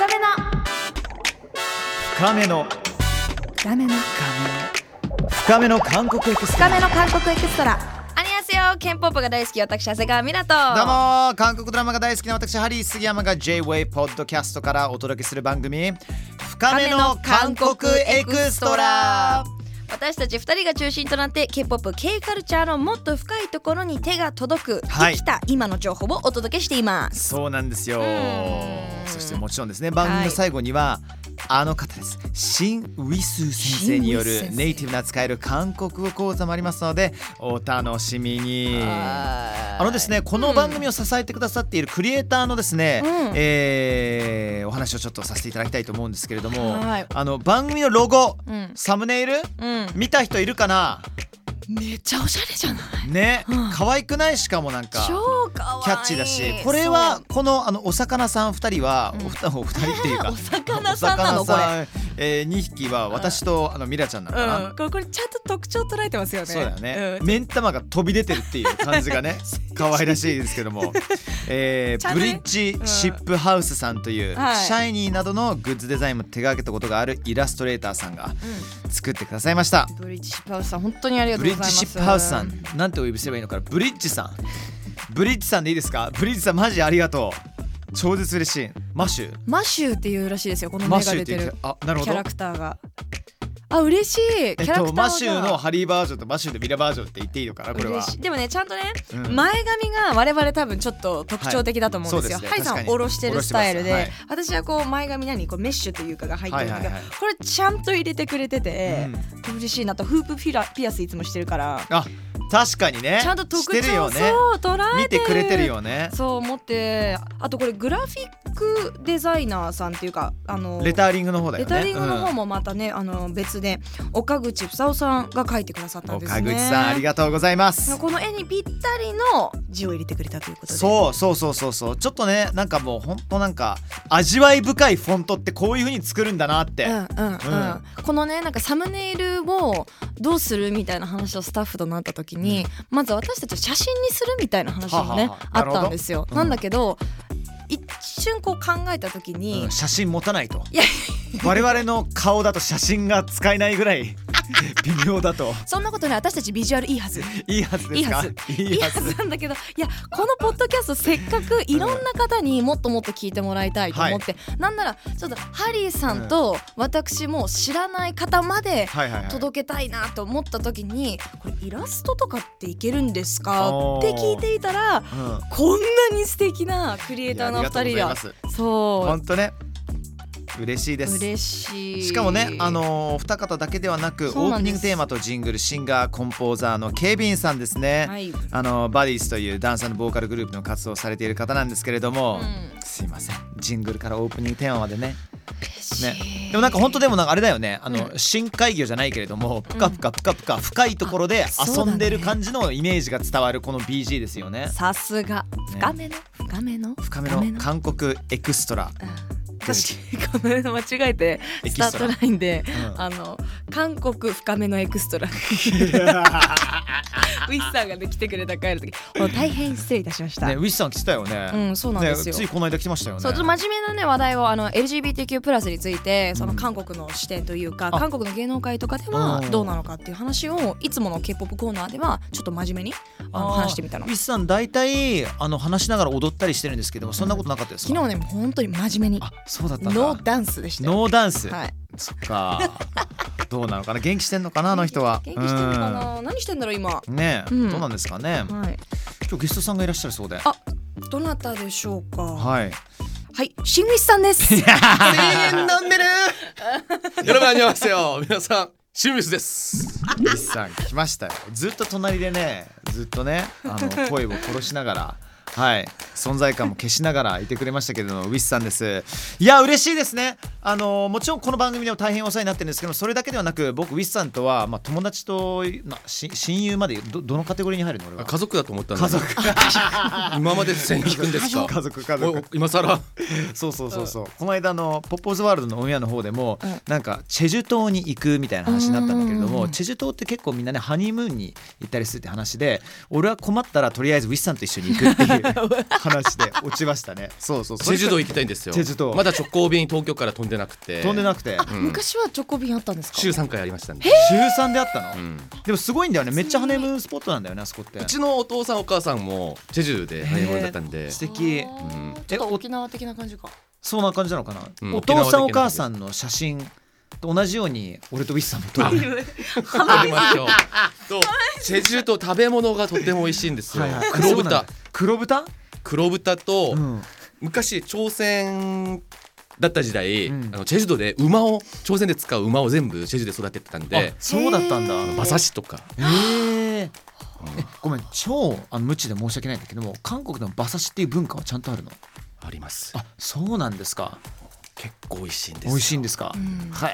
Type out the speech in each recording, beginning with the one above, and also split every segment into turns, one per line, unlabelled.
深めの。
深めの。
深めの。
深めの。韓国エクストラ。
深めの韓国エクストラ。안녕 하세요 K-POP が大好き私長谷川ミラと
どうも。韓国ドラマが大好きな私ハリー杉山が J-WAVE ポッドキャストからお届けする番組。深めの韓国エクストラ
私たち2人が中心となって K-POP、K カルチャーのもっと深いところに手が届く、
はい。
生きた今の情報をお届けしています。
そうなんですよ。
ん。
そしてもちろんですね番組の最後には、あの方です。シン・ウィス先生によるネイティブな使える韓国語講座もありますのでお楽しみに。あ
あ
のですねこの番組を支えてくださっているクリエイターのですね、
うん。
えーお話をちょっとさせていただきたいと思うんですけれども、
はい。
あの番組のロゴ
うん。
サムネイル？
うん。
見た人いるかな？
めっちゃおしゃれじゃない？
ね、
うん。
可愛くない？しかもなんか。
超かわい。い
キャッチーだし。これはこのあのお魚さん2人は、
うん。
お二お二人っていうか。
お魚さんなの？
お魚さんえー、2匹は私とあのミラちゃんなのかな、
うん、これこれちゃんと特徴捉えてますよね。
そうだよね、
うん。
目ん玉が飛び出てるっていう感じがね 可愛らしいですけども、えー、ブリッジシップハウスさんという、
はい。
シャイニーなどのグッズデザインも手掛けたことがあるイラストレーターさんが作ってくださいました。
ブリッジシップハウスさん本当にありがと
ブ
うございます。
リッジシップハウスさん。なんてお呼びすればいいのかな。ブリッジさん。ブリッジさんでいいですか？ブリッジさんマジありがとう。超絶嬉しい。マッシュ
マシューっていうらしいですよこの
マ
目が出てる
あなるほど。
キャラクターが。あ嬉しい。キ
えっと、
ャラクターが
マッシューのハリーバージョンとマッシューのミラバージョンって言っていいのかな？これは。
でもねちゃんとね、
うん。
前髪が我々多分ちょっと特徴的だと思うんですよ。
はいね。
ハリさん下ろしてるスタイルで、
下ろして
私はこう前髪何こうメッシュというかが入ってるんだけど、
はいはいはい。
これちゃんと入れてくれてて、嬉しいなとフープピラピアスいつもしてるから、
あ確かにね。
ちゃんと特徴
してるよね。
そう捉え
見
て。る
てくれてるよね。
そう思って。あとこれグラフィックデザイナーさんっていうかあの
レターリングの方だよね。
レタリングの方
も、
もまたね、あの別で岡口房夫さんが書いてくださったんですね。
岡口さんありがとうございます。
この絵にぴったりの字を入れてくれたということで。
そうそうそうそうそう。ちょっとねなんかもうほんとなんか味わい深いフォントってこういう風に作るんだなって、
うんうんうん、このねなんかサムネイルをどうするみたいな話をスタッフとなった時に、まず私たちを写真にするみたいな話もねあったんですよ。
なるほど
なんだけど一瞬こう考えた時に、
うん写真持たないと。
いや。
我々の顔だと写真が使えないぐらい 微妙だと。
そんなことね私たちビジュアルいいはず。
いいはずですか？
いいいはず。なんだけどいやこのポッドキャストせっかくいろんな方にもっともっと聞いてもらいたいと思って、なんならちょっとハリーさんと私も知らない方まで
はいはいはい。
届けたいなと思った時にこれイラストとかっていけるんですか？って聞いていたら
うん。
こんなに素敵なクリエイターのお二人が。
いやありがとう。本当ね嬉しいです。
う嬉しい。
しかもね、あのー、二方だけではなくオープニングテーマとジングルシンガーコンポーザーのケビンさんですね、
はい、
あのバディーズというダンサーのボーカルグループの活動をされている方なんですけれども、
うん。
すいません。ジングルからオープニングテーマまでね。ね。でもなんか本当でもなんかあれだよね。あの、
う
深海魚じゃないけれどもぷかぷかぷかぷか深いところで遊んでる感じのイメージが伝わるこの BG ですよね。
さすが。深めの？深めの
深めの？韓国エクストラ、
うん私この間間違えてスタートラインで、
うん。
あの韓国深めのエクストラ。ウィスさんがね来てくれた帰る時。大変失礼いたしました、
ねウィッシュさん来てたよね、
うんそうなんですよ、
ねついこの間来てましたよね。
そうちょっと真面目なね話題をあの LGBTQ+ プラスについてその韓国の視点というか、
あ。
韓国の芸能界とかでは
うん。
どうなのかっていう話をいつもの K-POP コーナーではちょっと真面目にあの話してみたの。
ウィッシュさん大体あの話しながら踊ったりしてるんですけどもそんなことなかったですか、
昨日ね本当に真面目に。
あそうだった
ノーダンスでした
ノーダンス、
はい、
そっか。どうなのかな？元気してんのかな？あの人は。
元気してんのかな？何してんだろう今？
ね、
うん、
どうなんですかね、は
い、
今日ゲストさんがいらっしゃるそうで。
あどなたでしょうか？は
い。
はい、新内さんです。
全員飲んでる。よろしくお願いします皆さん、清水です。
水さん来ましたよ。ずっと隣でね、ずっとね、あの声を殺しながら。はい。存在感も消しながらいてくれましたけれどもウィスさんです。いや嬉しいですね。あのもちろんこの番組でも大変お世話になってるんですけどそれだけではなく僕ウィスさんとは、まあ、友達となし親友までどどのカテゴリーに入るの俺は？
家族だと思ったんだ。
家族。
今まで線引くんですか？
家族家族
お今更？
そうそうそうそう、この間の「ポップオズワールド」のオンエアの方でも、
うん。
なんかチェジュ島に行くみたいな話になったんだけれども、
うん。
チェジュ島って結構みんなねハニームーンに行ったりするって話で俺は困ったらとりあえずウィスさんと一緒に行くっていういう話で落ちましたね。そうそう。
チェジュ島行きたいんですよ。
チェジュ島。
まだ直行便東京から飛んでなくて。
飛んでなくて。
うん。
昔はチョコビンあったんですか？
週3回ありましたんで、
週3であったの、
うん
でもすごいんだよね。めっちゃハネムーンスポットなんだよねあそこって。
うちのお父さんお母さんもチェジュでハイモンだったんで。
素敵。
ちょっと沖縄的な感じか。
そんな感じなのかな、
うん。
お父さんお母さんの写真。と同じように俺とウィスさんも撮る
撮りましょう。とチェジュと食べ物がとても美味しいんですよ、
はいはい。
黒豚。
黒豚、
黒豚と、
うん。
昔朝鮮だった時代、
うん。
あのチェジュ島で馬を朝鮮で使う馬を全部チェジュで育ててたん
あ
で
そうだったんだ。
馬刺しとか。
えー。えごめん超あの無知で申し訳ないんだけども韓国でも馬刺しっていう文化はちゃんとあるの？
あります。
あそうなんですか
結構美味しいんです
美味しいんですか、
うん。
はい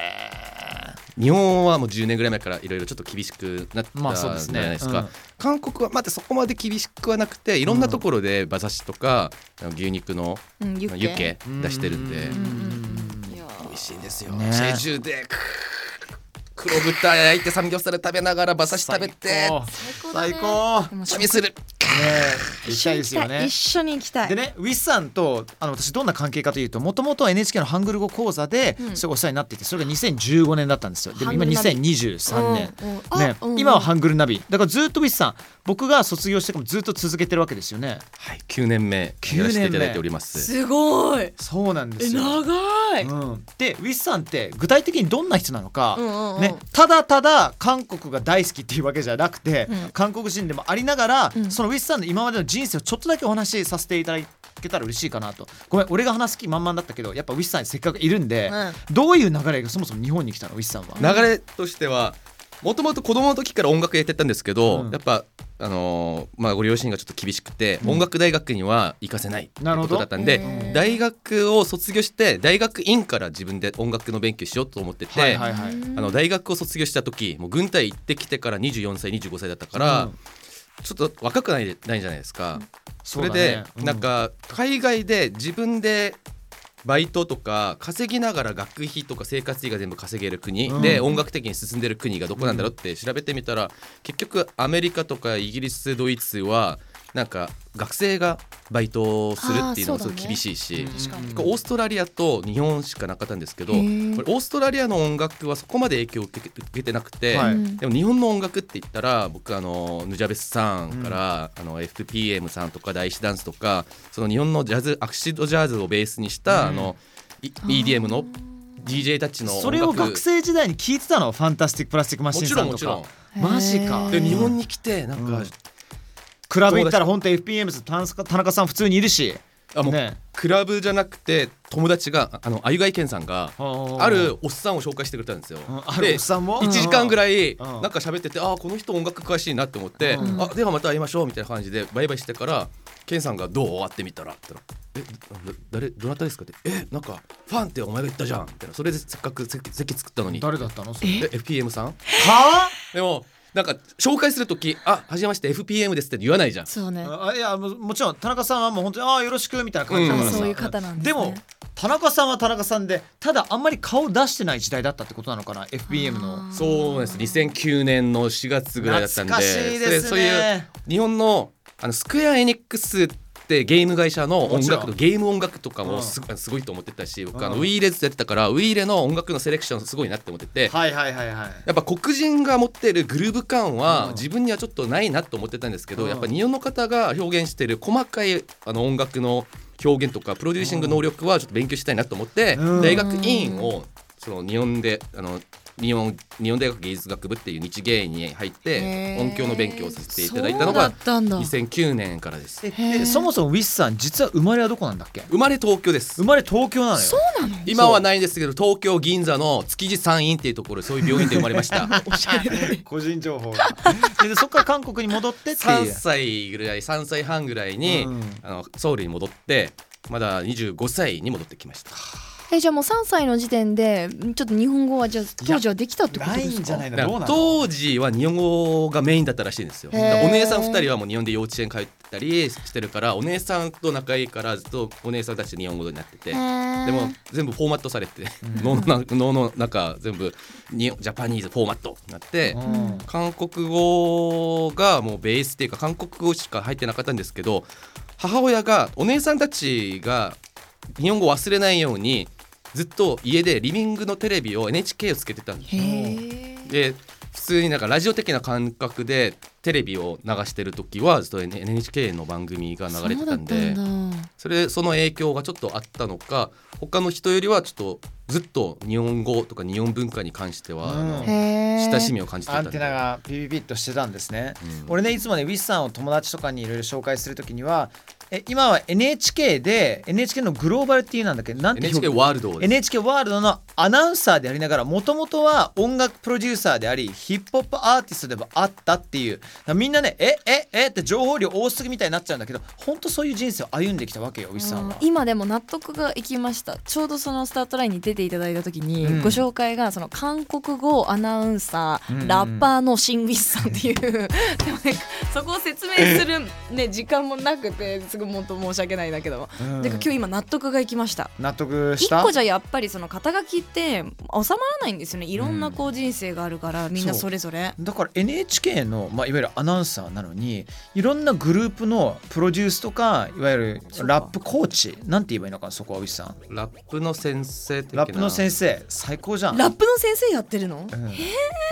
日本はもう10年ぐらい前からいろいろちょっと厳しくなったじゃないですか、
うん。
韓国はまだそこまで厳しくはなくていろんなところで馬刺しとか牛肉の
うんユッケ。
出してるんで。美味しいんですよ、
ね。
チェジュで黒豚焼いてサムギョプサル食べながら馬刺し食べて。
最高。
でも
旅する。
ね行きたい。ですよね。
一緒に行きたい。
でねウィスさんとあの私どんな関係かというともともと NHK のハングル語講座で
うん。
それお世話になっていてそれが2015年だったんですよ。でも今
ハングルナビ。
2023年、
うんうんあ
ね。
うんうん。
今はハングルナビ。だからずっとウィスさん僕が卒業してからもずっと続けてるわけですよね。
はい9年目やらせていただいております。
すごい。
そうなんで
え
すよ。
長い
うん、でウィスさんって具体的にどんな人なのか、
うんうんうん。
ね、ただただ韓国が大好きっていうわけじゃなくて、
うん。
韓国人でもありながら、
うん。
そのウィスさんの今までの人生をちょっとだけお話しさせていただけたら嬉しいかなと。ごめん俺が話す気満々だったけどやっぱウィスさんせっかくいるんで、
う
どういう流れがそもそも日本に来たのウィスさんは？
流れとしてはもともと子供の時から音楽やってたんですけど、
うん。
やっぱあのーまあご両親がちょっと厳しくて、音楽大学には行かせないってこ
なるほど。
とだったんで大学を卒業して大学院から自分で音楽の勉強しようと思ってて、
はいはいはい。
あの大学を卒業した時もう軍隊行ってきてから24歳25歳だったから、
うん。
ちょっと若くないないじゃないですか。それで、
うん。
なんか海外で自分でバイトとか稼ぎながら学費とか生活費が全部稼げる国、
うん。
で音楽的に進んでる国がどこなんだろうって調べてみたら結局アメリカとかイギリスドイツはなんか学生がバイトをするっていうのもすごい厳しいし、
うん。
確かに。
オーストラリアと日本しかなかったんですけどこれオーストラリアの音楽はそこまで影響を受け受けてなくて、
はい。
うん
でも日本の音楽って言ったら僕あのヌジャベスさんから、あの FPM さんとか大師ダンスとかその日本のジャズアクシッドジャズをベースにした、
うん。
あのい EDM の DJ たちの音楽。
それを学生時代に聞いてたの？ファンタスティック・プラスティック・マシ
もち
ンさんと
ろんもちろん。
かマジか。
で日本に来てなんか、
うんクラブ行ったら本当 FPM と田中田中さん普通にいるし。
あもう、
ね。
クラブじゃなくて友達があのあゆがいけんさんがあるおっさんを紹介してくれたんですよ。
うんあるおっさんも
？1時間ぐらい
うん。
なんか喋っててあーこの人音楽詳しいなって思って、
うん。
あではまた会いましょうみたいな感じでバイバイしてからケンさんが「どう?」会ってみたらって言ったら「えだ誰どなたですか?」って「えなんかファンってお前が言ったじゃん」みたいな。それでせっかく席席作ったのに。
誰だったの？それ。
で FPM さん？
は
でもなんか紹介する時あはじめまして FPM です」って言わないじゃん。
そうね。
あいやももちろん田中さんはもう本当にああよろしくみたいな感じだからさ、
そういう方なんですね。
でも田中さんは田中さんでただあんまり顔出してない時代だったってことなのかな FPM の。
そうです。2009年の4月ぐらいだったんで。
懐かしいですね。
そそういう日本のあのスクエア・エニックスってゲーム会社の音楽とゲーム音楽とか
うん。
もす,、すごいと思ってたし僕あの
うん。
ウィーレズやってたからウィーレの音楽のセレクションすごいなって思ってて、
はいはいはいはい。
やっぱ黒人が持ってるグルーヴ感は
うん。
自分にはちょっとないなと思ってたんですけど、
うん。
やっぱ日本の方が表現してる細かいあの音楽の表現とかプロデューシング能力はちょっと勉強したいなと思って、
うん。
大学院をその日本であの日本日本大学芸術学部っていう日芸に入って音響の勉強をさせていただいたのが
ったんだ。
2009年からです。
そもそもウィスさん実は生まれはどこなんだっけ？
生まれ東京です。
生まれ東京なのよ。
そうなの？
今はないんですけど東京銀座の築地山院っていうところそういう病院で生まれました。
おしゃれ。
個人情報が。でそっから韓国に戻ってってい
3
う
歳ぐらい3歳半ぐらいに、
うん。
あのソウルに戻ってまだ25歳に戻ってきました
えじゃあもう3歳の時点でちょっと日本語はじゃあ当時はできたってことですか？
当時は日本語がメインだったらしいんですよ。お姉さん2人はもう日本で幼稚園通ったりしてるからお姉さんと仲いいからずっとお姉さんたち日本語になってて。でも全部フォーマットされて脳のな脳の中全部にジャパニーズフォーマットになって
うん。
韓国語がもうベースっていうか韓国語しか入ってなかったんですけど母親がお姉さんたちが日本語を忘れないようにずっと家でリビングのテレビを NHK をつけてたんです
へえ
で普通になんかラジオ的な感覚でテレビを流してる時はずっと NHK の番組が流れてたんで
そ
れその影響がちょっとあったのか他の人よりはちょっとずっと日本語とか日本文化に関しては、
うん。
親しみを感じてた
アンテナがピピピッとしてたんですね、
うん
俺ねいつもねウィスさんを友達とかにいろいろ紹介するときにはえ今は NHK で NHK のグローバルっていうなんだっけ？なんて
NHK
表
ワールド
NHK ワールドのアナウンサーでありながらもともとは音楽プロデューサーでありヒップホップアーティストでもあったっていうみんなねえええって情報量多すぎみたいになっちゃうんだけど本当そういう人生を歩んできたわけよウィスさんは。
今でも納得がいきました。ちょうどそのスタートラインに出ていただいた時に、
うん。
ご紹介がその韓国語アナウンサー、
うんうん。
ラッパーのシン・ウィスさんっていうでもねそこを説明する、ね、時間もなくてすごい本当申し訳ないんだけど、
うん。
てか今日今納得がいきました。
納得した？
一個じゃやっぱりその肩書きって収まらないんですよね。いろんなこう人生があるから、みんなそれぞれ。
だから NHK の、まあ、いわゆるアナウンサーなのにいろんなグループのプロデュースとかいわゆるラップコーチなんて言えばいいのかなそこはウィスさん。
ラップの先生
ラップの先生最高じゃん。
ラップの先生やってるの、
うん。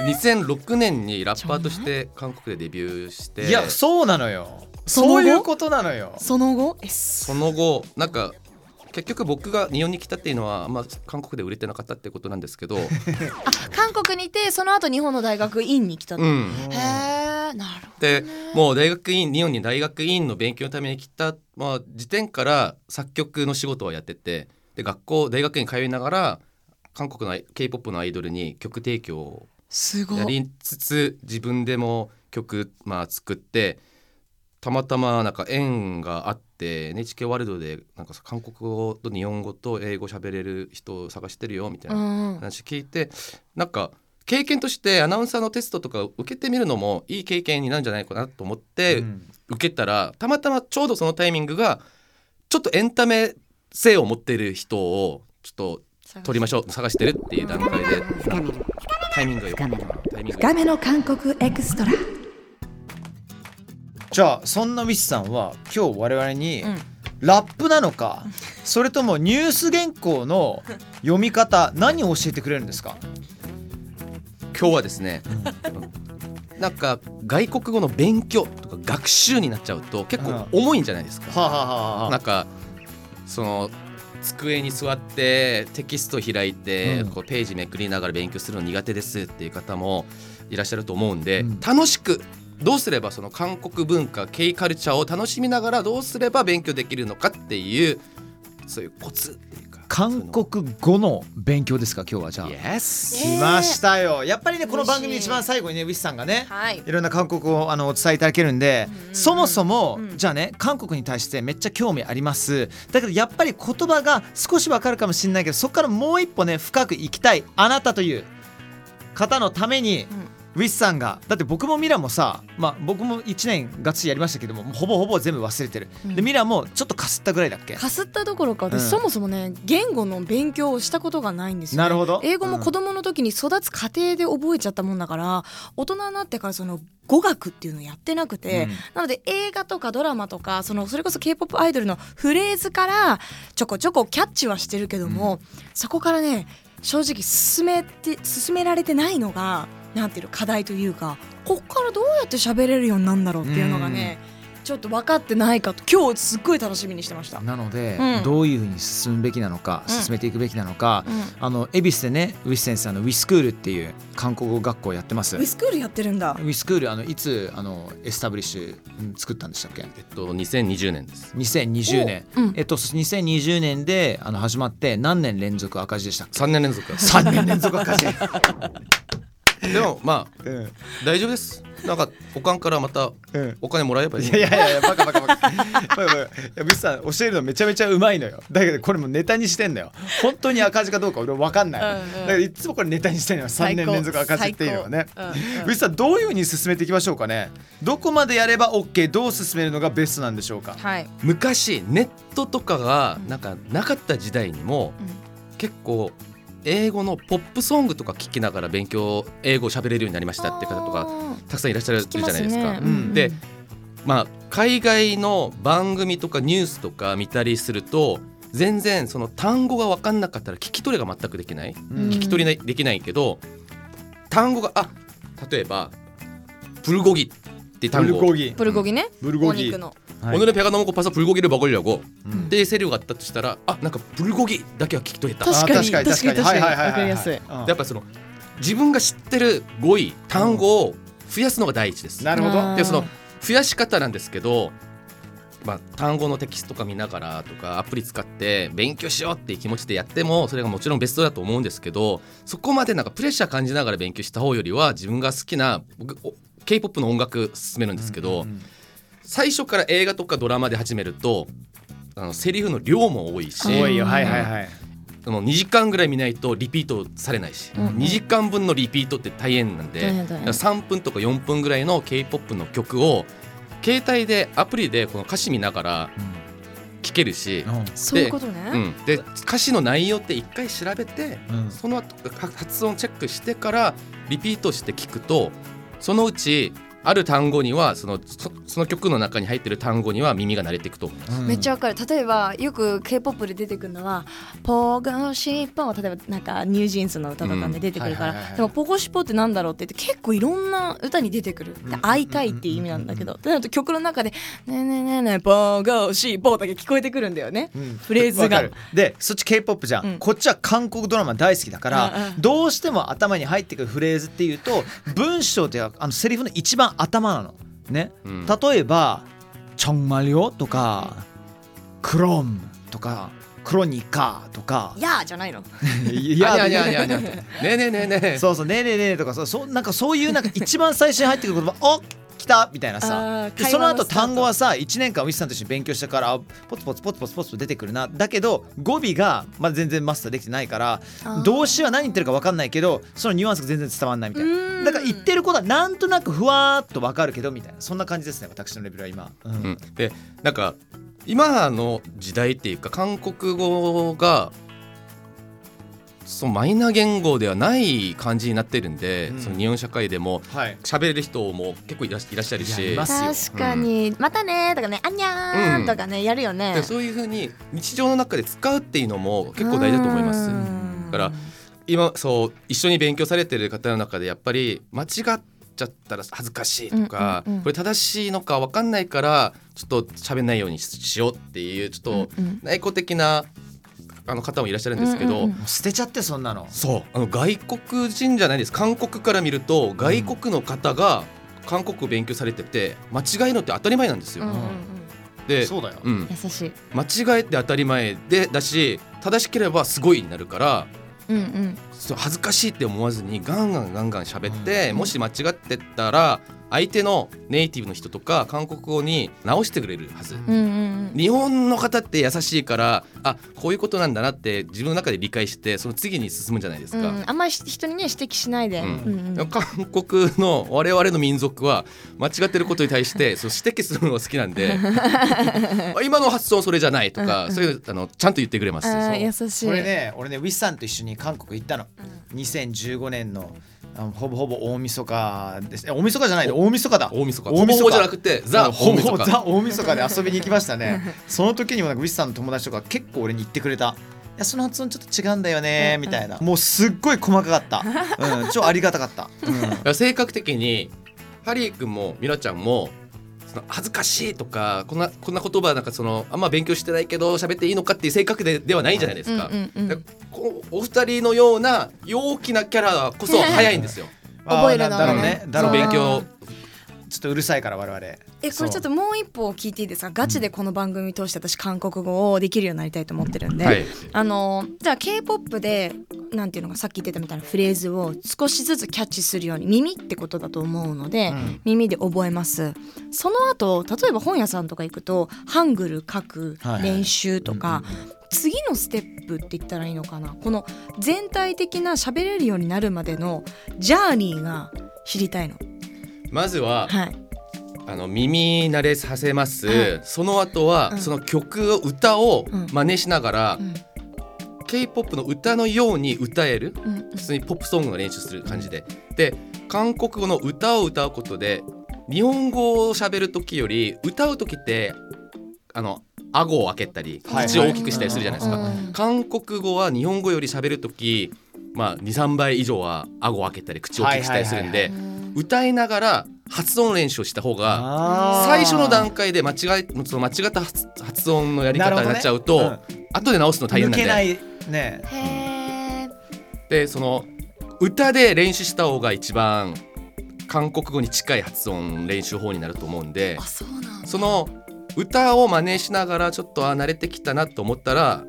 2006年にラッパーとして韓国でデビューして。
いやそうなのよ。
その後？
そういうことなのよ。
その後？そ
の後なんか結局僕が日本に来たっていうのは、まあ、韓国で売れてなかったってことなんですけど、
あ韓国にいてその後日本の大学院に来たの、
うん、
へえなるほど
でもう大学院日本に大学院の勉強のために来た、まあ、時点から作曲の仕事をやっててで学校大学院通いながら韓国の k p o p のアイドルに曲提供をやりつつ自分でも曲、まあ、作ってたまたまなんか縁があって NHK ワールドでなんか韓国語と日本語と英語喋れる人を探してるよみたいな
うん
話聞いてなんか経験としてアナウンサーのテストとか受けてみるのもいい経験になるんじゃないかなと思って
うん。
受けたらたまたまちょうどそのタイミングがちょっとエンタメ性を持ってる人をちょっと取りましょう探してるっていう段階でタイミングがよかったなタイミングが
深めの韓国エクストラ
じゃあそんなウィスさんは今日我々に
うん。
ラップなのかそれともニュース原稿の読み方何を教えてくれるんですか？
今日はですねなんか外国語の勉強とか学習になっちゃうと結構重いんじゃないですか。
はあ、はあはあはあ。
なんかその机に座ってテキスト開いて、
うん。
こうページめくりながら勉強するの苦手ですっていう方もいらっしゃると思うんで、
うん。
楽しくどうすればその韓国文化 K カルチャーを楽しみながらどうすれば勉強できるのかっていうそういうコツっていうか
韓国語の勉強ですか今日はじゃあ。
Yes
来ましたよ。やっぱりねこの番組一番最後にねウィスさんがね
はい
いろんな韓国語をあのお伝えいただけるんで、
うん。
そもそも、
うん
じゃあね韓国に対してめっちゃ興味あります。だけどやっぱり言葉が少しわかるかもしれないけどそこからもう一歩ね深くいきたい。あなたという方のために、ウィスさんがだって僕もミラもさまあ僕も1年がっつりやりましたけどもほぼほぼ全部忘れてる、
うん。
でミラもちょっとかすったぐらいだっけ？
かすったどころか私、
うん。
そもそもね言語の勉強をしたことがないんですよ、ね、
なるほど。
英語も子供の時に育つ過程で覚えちゃったもんだから大人になってからその語学っていうのをやってなくて、
うん。
なので映画とかドラマとかそのそれこそ k p o p アイドルのフレーズからちょこちょこキャッチはしてるけども、そこからね正直進めて進められてないのがなんていうの課題というかこっからどうやって喋れるようになるんだろうっていうのがね、ちょっと分かってないかと今日すっごい楽しみにしてました。
なので、
うん。
どういうふうに進むべきなのか、
うん。
進めていくべきなのか、
うん。
あの恵比寿でねウィス先生あのウィスクールっていう韓国語学校やってます。
ウィスクールやってるんだ。
ウ。ィスクールあのいつあのエスタブリッシュうん作ったんでしたっけ？
えっと2020年です。
2020年、
おうん。
えっと2020年であの始まって何年連続赤字でしたっけ
？3年連続。
3年連続赤字、
でもまあ
うん。
大丈夫です。なんか保管からまた
うん。
お金もらえばいい。
いやいやいやいやバカバカ。バカブスさん教えるのめちゃめちゃうまいのよ。だけどこれもネタにしてんだよ。本当に赤字かどうか俺分かんない、
うんうん。
だからいつもこれネタにしてんのよ。3年連続赤字っていうのはね。
うんうん。
ブスさんどういうふうに進めていきましょうかね。どこまでやれば OK どう進めるのがベストなんでしょうか。
はい。
昔ネットとかがなんかなかった時代にも結構英語のポップソングとか聞きながら勉強英語を喋れるようになりましたって方とかたくさんいらっしゃるじゃないですか。
すね。
うん
でまあ海外の番組とかニュースとか見たりすると全然その単語が分かんなかったら聞き取りが全くできない、
うん。
聞き取りないできないけど単語があ例えばプルゴギって単語。
ブルゴギ。
プルコギね。
ブルゴギ。
お肉の
はい
오늘의 배가 너무 고파서 불고기를 먹으려고
うん
でセリフがあったとしたらあなんかブルゴギだけは聞き取れた
確かに
あ確かに確かに
確かに
はいはいはいはい
わかりやすい
うん
でやっぱその自分が知ってる語彙単語を増やすのが第一です。
なるほど
あー
でその増やし方なんですけど、まあ、単語のテキストとか見ながらとかアプリ使って勉強しようっていう気持ちでやってもそれがもちろんベストだと思うんですけどそこまでなんかプレッシャー感じながら勉強した方よりは自分が好きな僕お K-POP の音楽進めるんですけど、
うんうん
最初から映画とかドラマで始めるとあのセリフの量も多いし
多いよ。はいはいはい。
あの2時間ぐらい見ないとリピートされないし、
うんうん。
2時間分のリピートって大変なんで
大変大変。
3分とか4分ぐらいの k p o p の曲を携帯でアプリでこの歌詞見ながら聴けるし、
そういうことね、
うん、で歌詞の内容って一回調べて
うん。
その後か発音チェックしてからリピートして聞くとそのうちある単語にはそのそその曲の中に入ってる単語には耳が慣れていくと思います。
うん。
めっちゃわかる。例えばよく K-POP で出てくるのは「ポゴシポ」例えばなんかニュージーンズの歌とかで出てくるからでも「ポゴシポ」ってなんだろうって言って結構いろんな歌に出てくる。
うん。
で会いたいっていう意味なんだけどってなると曲の中で「ねえねえねえねえポゴシポ」だけ聞こえてくるんだよね。
うん。
フレーズが。
でそっち K-POP じゃん、
うん。
こっちは韓国ドラマ大好きだから、どうしても頭に入ってくるフレーズっていうと文章っていうかあのセリフの一番頭なの。ね、
うん。
例えば「ちょんまりょ」とか「クロム」とか「クロニカ」とか「
やー」じゃないの。
い
いやいやいやいや。ねえねえねえねえ。
そうそう「ねえねえねえ」とかそうそうなんかそういうなんか一番最初に入ってくる言葉「お来た!」みたいなさでその後単語はさ1年間ウィスさんと一緒に勉強したからあポツポツポツポツポツと出てくるなだけど語尾がまだ全然マスターできてないから動詞は何言ってるか分かんないけどそのニュアンスが全然伝わんないみたいうな。だから言ってることはなんとなくふわーっと分かるけどみたいなそんな感じですね私のレベルは今。うん
うん、でなんか今の時代っていうか韓国語がそうマイナー言語ではない感じになってるんで、
うん。
その日本社会でも
はい。
喋れる人も結構いらっいらっしゃるし。
います
確かに「またね」とかね「あんにゃーん」とかねやるよね。
でそういうふうに日常の中で使うっていうのも結構大事だと思います。
うん。
だから今そう一緒に勉強されてる方の中でやっぱり間違っちゃったら恥ずかしいとか、
うんうんうん
これ正しいのか分かんないからちょっと喋んないようにししようっていうちょっと
うんうん。
内向的なあの方もいらっしゃるんですけど、
捨てちゃってそんなの。
そう。あの外国人じゃないです。韓国から見ると外国の方が韓国を勉強されてて間違いのって当たり前なんですよ。
うんうんうん。
で
そうだよ。
うん、
優しい。
間違えて当たり前でだし正しければすごいになるから
うんうん。
そう恥ずかしいって思わずにガンガンガンガン喋って、もし間違ってたら相手のネイティブの人とか韓国語に直してくれるはず。
うんうんうん。
日本の方って優しいからあこういうことなんだなって自分の中で理解してその次に進むんじゃないですか。
うん、あんまり人にね指摘しないで、
うん。
うんうん。
韓国の我々の民族は間違ってることに対してそう指摘するのが好きなんで あ今の発音それじゃないとか、そういうあのちゃんと言ってくれます。
優しい。
これね俺ねウィスさんと一緒に韓国行ったの、2015年のあのほぼほぼ大晦日です。え大晦日じゃないの大晦日だ。
大晦日。
大晦日。
じゃなくてザ
ほぼザ大晦日で遊びに行きましたね。その時にもなんかウィスさんの友達とか結構俺に言ってくれた。いやその発音ちょっと違うんだよねみたいな。もうすっごい細かかった、うん、超ありがたかった、うん。
性格的にハリー君もミラちゃんもその恥ずかしいとかこんなこんな言葉なんかそのあんま勉強してないけど喋っていいのかっていう性格でではないじゃないですか。
うんうんうん
でこうお二人のような陽気なキャラこそ早いんですよ。
覚えるのね。
だろう。ね。
勉強
ちょっとうるさいから我々。
えこれちょっともう一歩聞いていいですか？ガチでこの番組通して私韓国語をできるようになりたいと思ってるんで、
はい。
あのじゃあ k p o p でなんていうのかさっき言ってたみたいなフレーズを少しずつキャッチするように耳ってことだと思うので、
うん。
耳で覚えます。その後例えば本屋さんとか行くとハングル書く練習とか、次のステップって言ったらいいのかな？この全体的な喋れるようになるまでのジャーニーが知りたいの。
まずは
はい、
あの耳慣れさせます、
はい。
その後は、
うん。
その曲を歌を
うん。
真似しながら、
うん。
K-POP の歌のように歌える？
うん。
普通にポップソングの練習する感じで。で韓国語の歌を歌うことで日本語を喋る時より歌う時ってあの顎を開けたり
はい
口を大きくしたりするじゃないですか、
うん
韓国語は日本語より喋る時まあ23倍以上は顎を開けたり口を大きくしたりするん
はい
で歌いながら発音練習をした方が最初の段階で間違いその間違った発発音のやり方になっちゃうと、
なるほどね
後で直すの大変なんで。
抜けないね。
でその歌で練習した方が一番韓国語に近い発音練習法になると思うんで
あそうなんだ。
その歌を真似しながらちょっとあ慣れてきたなと思ったら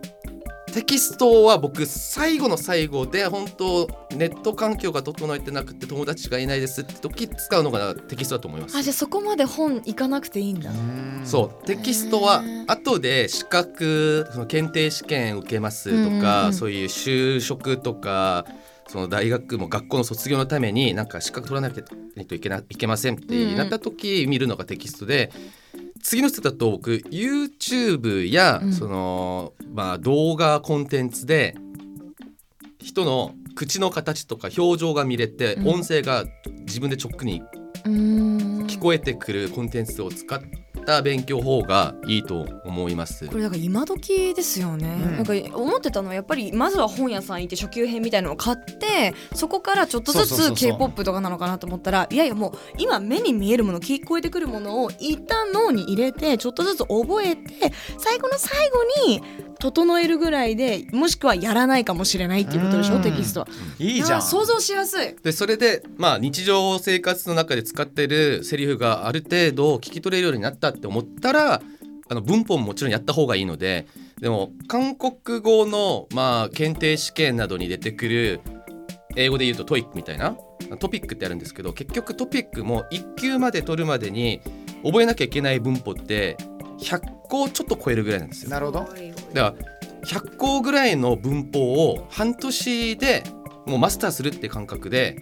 テキストは僕最後の最後で本当ネット環境が整えてなくて友達がいないですって時使うのがテキストだと思います。
あじゃあそこまで本行かなくていいんだ。
そうテキストは後で資格その検定試験受けますとか、
う
そういう就職とかその大学も学校の卒業のためになんか資格取らなきゃといけないけませんってなった時見るのがテキストで、次のステップだと僕 YouTube や、
うん。
そのまあ動画コンテンツで人の口の形とか表情が見れて、
うん。
音声が自分で直に聞こえてくるコンテンツを使った勉強法がいいと思います。
こ。れだから今時ですよね、
うん。
なんか思ってたのはやっぱりまずは本屋さん行って初級編みたいなのを買ってそこからちょっとずつ k p o p とかなのかなと思ったらいやいやもう今目に見えるもの聞こえてくるものを一旦脳に入れてちょっとずつ覚えて最後の最後に整えるぐらいでもしくはやらないかもしれないっていうことでしょ
うん
テキストは。
いいじゃん
や想像しやすい。
でそれでまあ日常生活の中で使ってるセリフがある程度聞き取れるようになったって思ったらあの文法ももちろんやった方がいいのででも韓国語のまあ検定試験などに出てくる英語で言うと TOEIC みたいな TOPIKってあるんですけど結局 TOPIKも1級まで取るまでに覚えなきゃいけない文法って100個ちょっと超えるぐらいなんですよ。
なるほど
だから100個ぐらいの文法を半年でもうマスターするって感覚で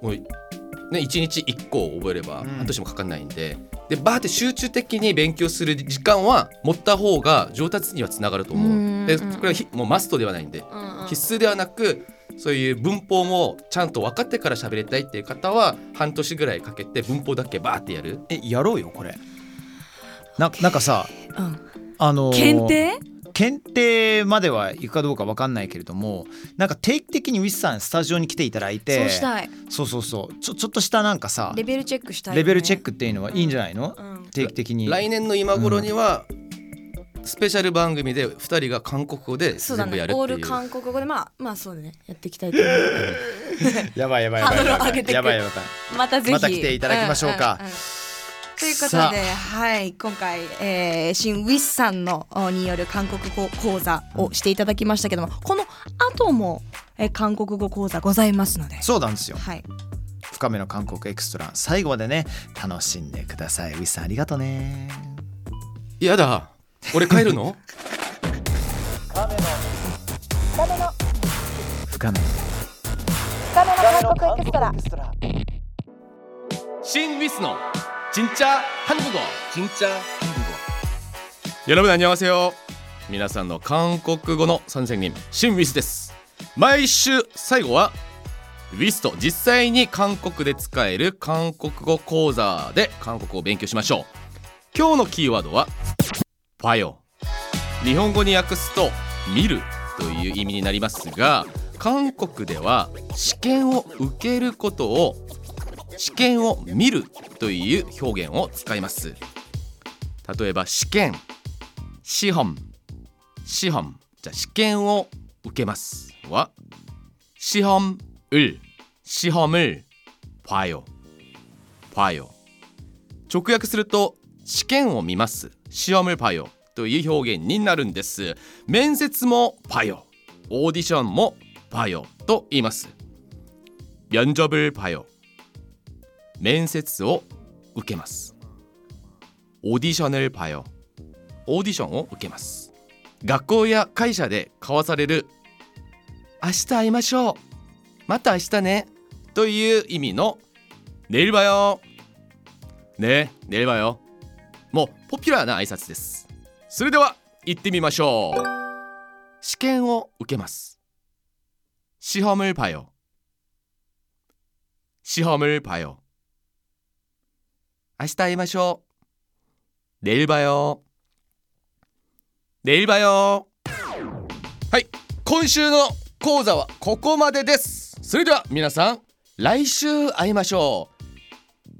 もうね1日1個覚えれば
うん。
半年もかかんないんで、でバーって集中的に勉強する時間は持った方が上達にはつながると思う。
うん。
でこれはひもうマストではないんで。
うんうん。
必須ではなくそういう文法もちゃんと分かってから喋りたいっていう方は半年ぐらいかけて文法だけバーってやる。
えやろうよこれ。ななんかさ
うん
あのー
検定？
検定まではいくかどうかわかんないけれどもなんか定期的にウィスさんスタジオに来ていただいて
そうしたい。
そうそうそう。ちょちょっとしたなんかさ
レベルチェックしたい、
レベルチェックっていうのはいいんじゃないの、
うん。
定期的に。
来年の今頃には、スペシャル番組で2人が韓国語で
そうだ
全部やるっていう。
ねオール韓国語でまあまあそうだね。やっていきたいと思う。
やばいやばいやばい。
ハードル
やばい
を上げてく。
やばいやばい。
またぜひ。
また来ていただきましょうか。
んんんということ
さ
で、はい、今回、えー、新ウィスさんのおによる韓国語講座をしていただきましたけども、この後も、えー、韓国語講座ございますので、
そうなんですよ。
はい、
深めの韓国エクストラ最後までね楽しんでください。ウィスさんありがとうね。
やだ。俺帰るの？
深め
新ウィスの 진짜 한국어 진짜 한국어 여러분 안녕하세요 皆さんの韓国語の선생님新ウィスです毎週最後はウィスと実際に韓国で使える韓国語講座で韓国語を勉強しましょう今日のキーワードはパヨ日本語に訳すと見るという意味になりますが韓国では試験を受けることを 試験を見るという表現を使います例えば試験試験試験じゃあ試験を受けますは시험을시험을봐요봐요直訳すると試験を見ます시험을봐요という表現になるんです面接も봐요オーディションも봐요と言います면접을봐요 面接を受けますオーディション을봐요オーディションを受けます学校や会社で交わされる明日会いましょうまた明日ねという意味の내일봐요ね내일봐요もうポピュラーな挨拶ですそれでは行ってみましょう試験を受けます시험을봐요 시험을 봐요 明日会いましょう내일 봐요 내일 봐요はい今週の講座はここまでですそれでは皆さん来週会いましょ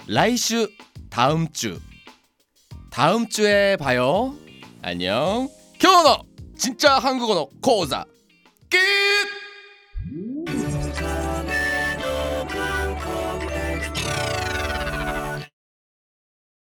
う来週다음주다음주에봐요안녕今日の진짜한국어の講座끝